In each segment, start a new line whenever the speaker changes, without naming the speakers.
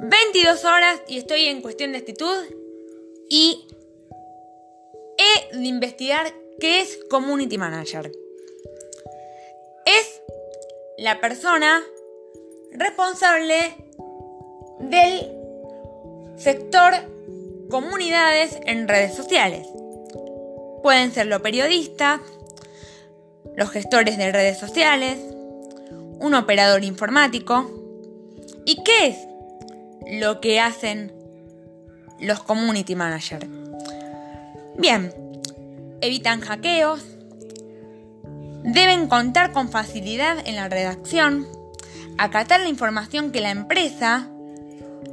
22 horas y estoy en cuestión de actitud y he de investigar qué es Community Manager. Es la persona responsable del sector comunidades en redes sociales. Pueden ser los periodistas, los gestores de redes sociales, un operador informático. ¿Y qué es lo que hacen los community managers? Bien, evitan hackeos, deben contar con facilidad en la redacción, acatar la información que la empresa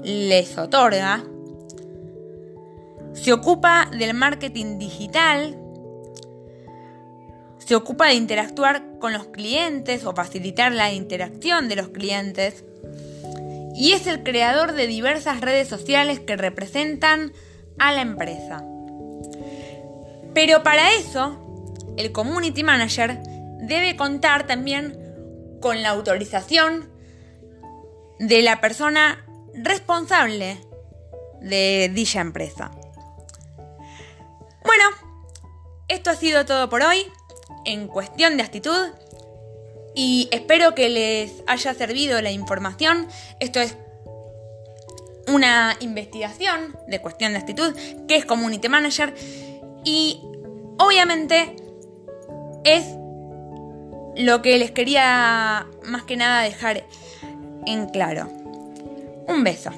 les otorga, se ocupa del marketing digital, se ocupa de interactuar con los clientes o facilitar la interacción de los clientes y es el creador de diversas redes sociales que representan a la empresa. Pero para eso, el Community Manager debe contar también con la autorización de la persona responsable de dicha empresa. Bueno, esto ha sido todo por hoy en cuestión de actitud y espero que les haya servido la información. Esto es una investigación de cuestión de actitud que es Community Manager y obviamente es lo que les quería más que nada dejar en claro. Un beso.